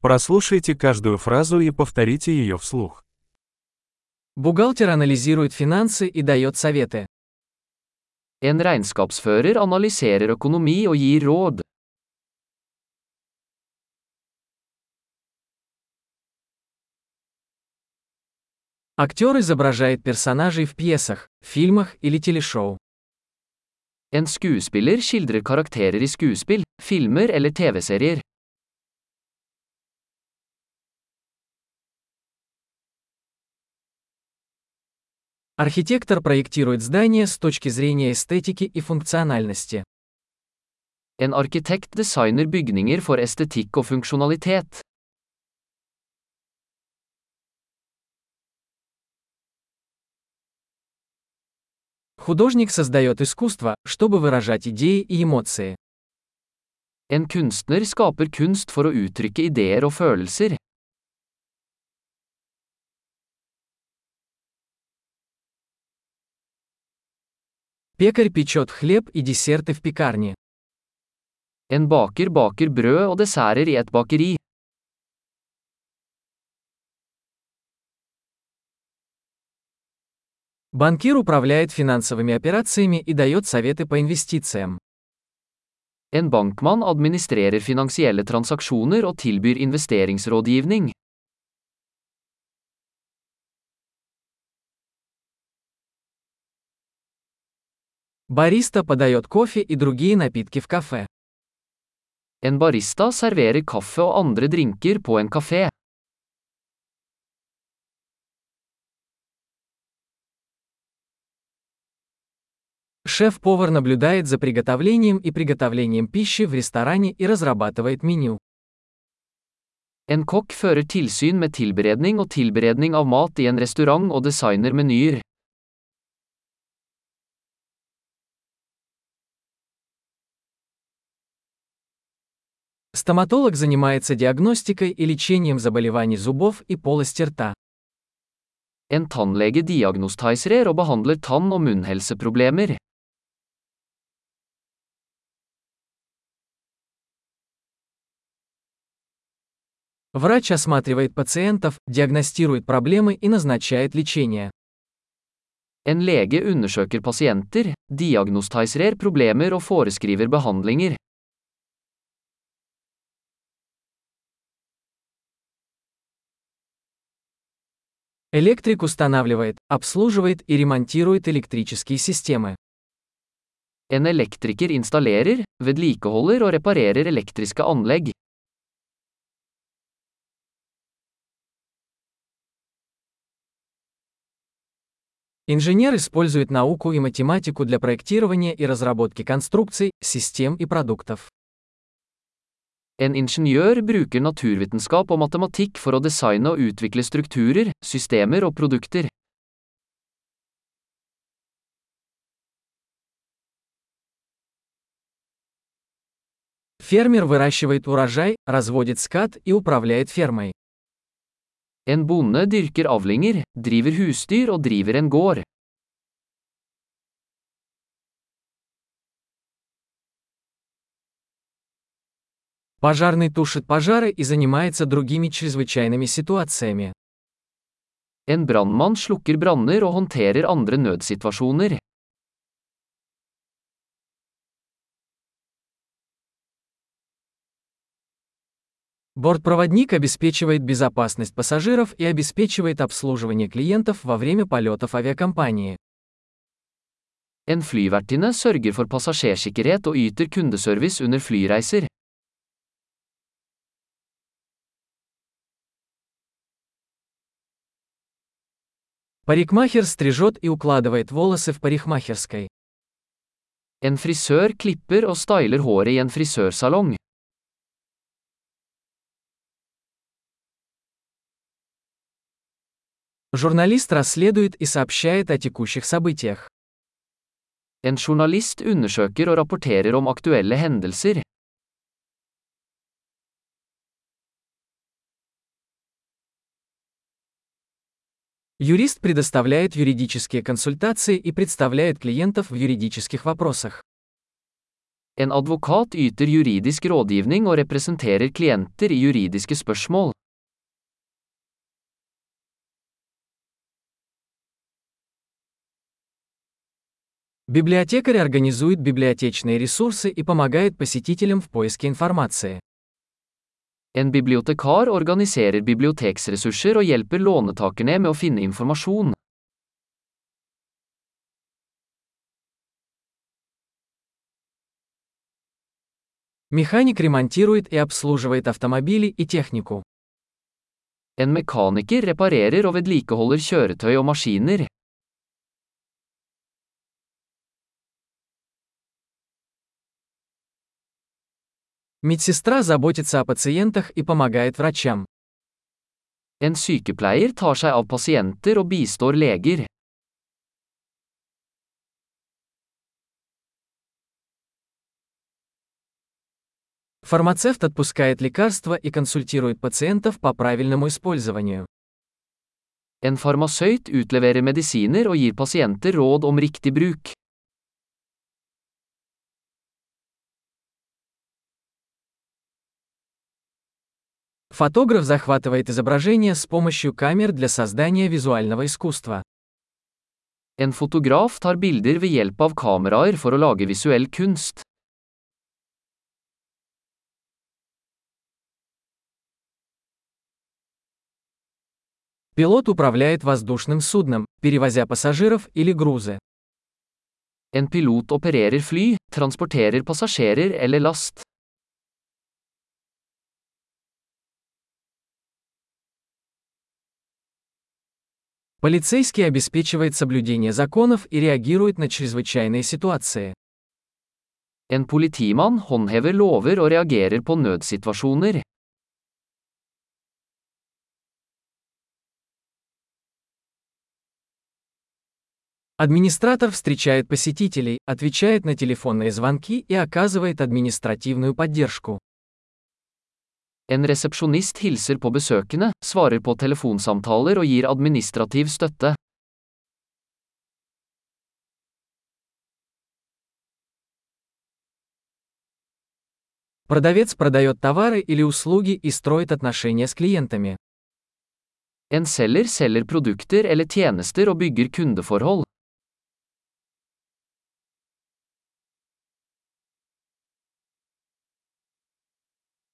Прослушайте каждую фразу и повторите ее вслух. Бухгалтер анализирует финансы и дает советы. En regnskapsfører analyserer økonomi og gir råd. Актер изображает персонажей в пьесах, фильмах или телешоу. En skuespiller skildrer karakterer i skuespill, filmer eller TV-serier. Архитектор проектирует здание с точки зрения эстетики и функциональности. En arkitekt designer bygninger for estetikk og funksjonalitet. Художник создает искусство, чтобы выражать идеи и эмоции. En kunstner skaper kunst for å uttrykke ideer og følelser. Пекарь печет хлеб и десерты в пекарне. En baker baker brød og desserter i et bakeri. Банкир управляет финансовыми операциями и дает советы по инвестициям. En bankmann administrerer finansielle transaksjoner og tilbyr investeringsrådgivning. Бариста подает кофе и другие напитки в кафе. En barista serverer kaffe og andre drinker på en kafé. Шеф-повар наблюдает за приготовлением и приготовлением пищи в ресторане и разрабатывает меню. En kokk fører tilsyn med tilberedning og tilberedning av mat i en restaurant og designer menyer. Стоматолог занимается диагностикой и лечением заболеваний зубов и полости рта. En tannlege diagnostiserer og behandler tann- og munnhelseproblemer. Врач осматривает пациентов, диагностирует проблемы и назначает лечение. En lege undersøker pasienter, diagnostiserer problemer og foreskriver behandlinger. Электрик устанавливает, обслуживает и ремонтирует электрические системы. En elektriker installerer, vedlikeholder og reparerer elektriske anlegg. Инженер использует науку и математику для проектирования и разработки конструкций, систем и продуктов. En ingeniør bruker naturvitenskap og matematikk for å designe og utvikle strukturer, systemer og produkter. Фермер выращивает урожай, разводит скот и управляет фермой. En bonde dyrker avlinger, driver husdyr og driver en gård. Пожарный тушит пожары и занимается другими чрезвычайными ситуациями. En brannmann slukker branner og håndterer andre nødsituasjoner. Бортпроводник обеспечивает безопасность пассажиров и обеспечивает обслуживание клиентов во время полетов авиакомпании. En flyvertinne sørger for passasjersikkerhet og yter kundeservice under flyreiser. Парикмахер стрижет и укладывает волосы в парикмахерской. En frisør klipper og styler håret i en frisørsalong. Журналист расследует и сообщает о текущих событиях. En journalist undersøker og rapporterer om aktuelle hendelser. Юрист предоставляет юридические консультации и представляет клиентов в юридических вопросах. En advokat yter juridisk rådgivning og representerer klienter i juridiske spørsmål. Библиотекарь организует библиотечные ресурсы и помогает посетителям в поиске информации. En bibliotekar organiserer biblioteksressurser og hjelper lånetakerne med å finne informasjon. Механик ремонтирует и обслуживает автомобили и технику. En mekaniker reparerer og vedlikeholder kjøretøy og maskiner. Медсестра заботится о пациентах и помогает врачам. En sykepleier tar seg av pasienter og bistår leger. Фармацевт отпускает лекарства и консультирует пациентов по правильному использованию. En farmasøyt utleverer medisiner og gir pasienter råd om riktig bruk. Фотограф захватывает изображение с помощью камер для создания визуального искусства. En fotograf tar bilder ved hjelp av kameraer for å lage visuell kunst. Пилот управляет воздушным судном, перевозя пассажиров или грузы. En pilot opererer fly, transporterer passasjerer eller last. Полицейский обеспечивает соблюдение законов и реагирует на чрезвычайные ситуации. En politimann håndhever lover og reagerer på nødsituasjoner. Администратор встречает посетителей, отвечает на телефонные звонки и оказывает административную поддержку. En resepsjonist hilser på besøkende, svarer på telefonsamtaler og gir administrativ støtte. Продавец продает товары или услуги и строит отношения с клиентами. En selger selger produkter eller tjenester og bygger kundeforhold.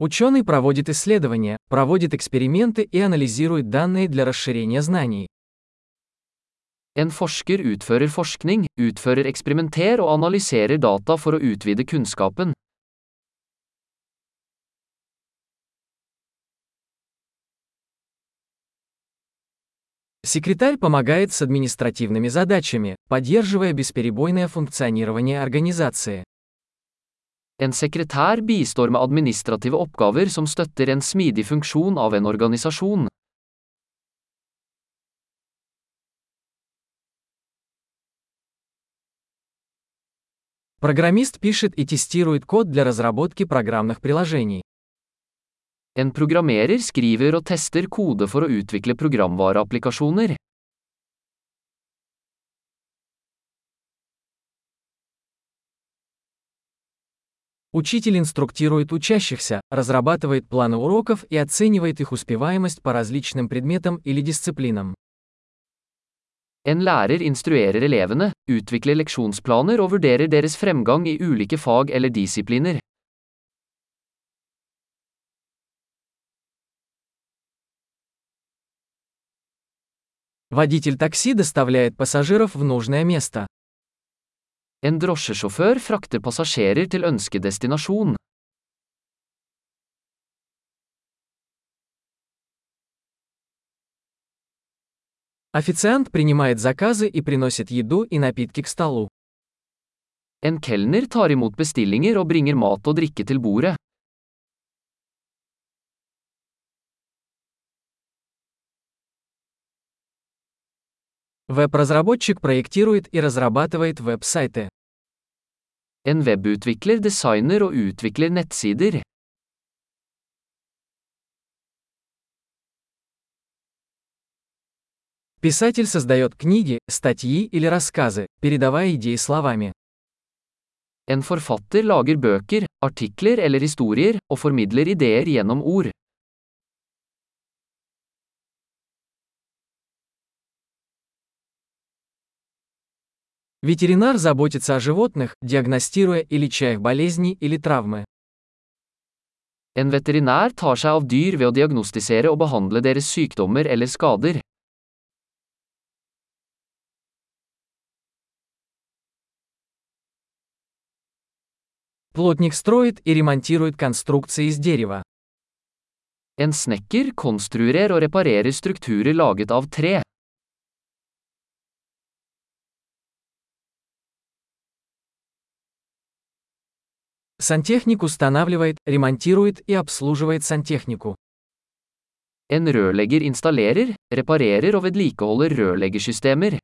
Ученый проводит исследования, проводит эксперименты и анализирует данные для расширения знаний. En forsker utfører forskning, utfører eksperimenter og analyserer data for å utvide kunnskapen. Секретарь помогает с административными задачами, поддерживая бесперебойное функционирование организации. En sekretær bistår med administrative oppgaver som støtter en smidig funksjon av en organisasjon. Программист пишет и тестирует код для разработки программных приложений. En programmerer skriver og tester kode for å utvikle programvareapplikasjoner. Учитель инструктирует учащихся, разрабатывает планы уроков и оценивает их успеваемость по различным предметам или дисциплинам. En lærer instruerer elevene, utvikler leksjonsplaner og vurderer deres fremgang i ulike fag eller disipliner. Водитель такси доставляет пассажиров в нужное место. En drosjesjåfør frakter passasjerer til ønskedestinasjon. Официант принимает заказы и приносит еду и напитки к столу. En kelner tar imot bestillinger og bringer mat og drikke til bordet. Веб-разработчик проектирует и разрабатывает веб-сайты. En webutvikler designer og utvikler nettsider. Писатель создает книги, статьи или рассказы, передавая идеи словами. En forfatter lager bøker, artikler eller historier, og formidler ideer gjennom ord. Ветеринар заботится о животных, диагностируя и леча их болезни или травмы. En veterinær tar seg av dyr ved å diagnostisere og behandle deres sykdommer eller skader. Плотник строит и ремонтирует конструкции из дерева. En snekker konstruerer og reparerer strukturer laget av tre. Сантехник устанавливает, ремонтирует и обслуживает сантехнику. En rørlegger installerer, reparerer og vedlikeholder rørleggersystemer.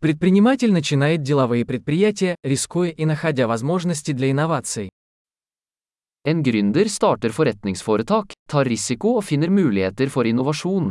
Предприниматель начинает деловые предприятия, рискуя и находя возможности для инноваций. En gründer starter forretningsforetak, tar risiko og finner muligheter for innovasjon.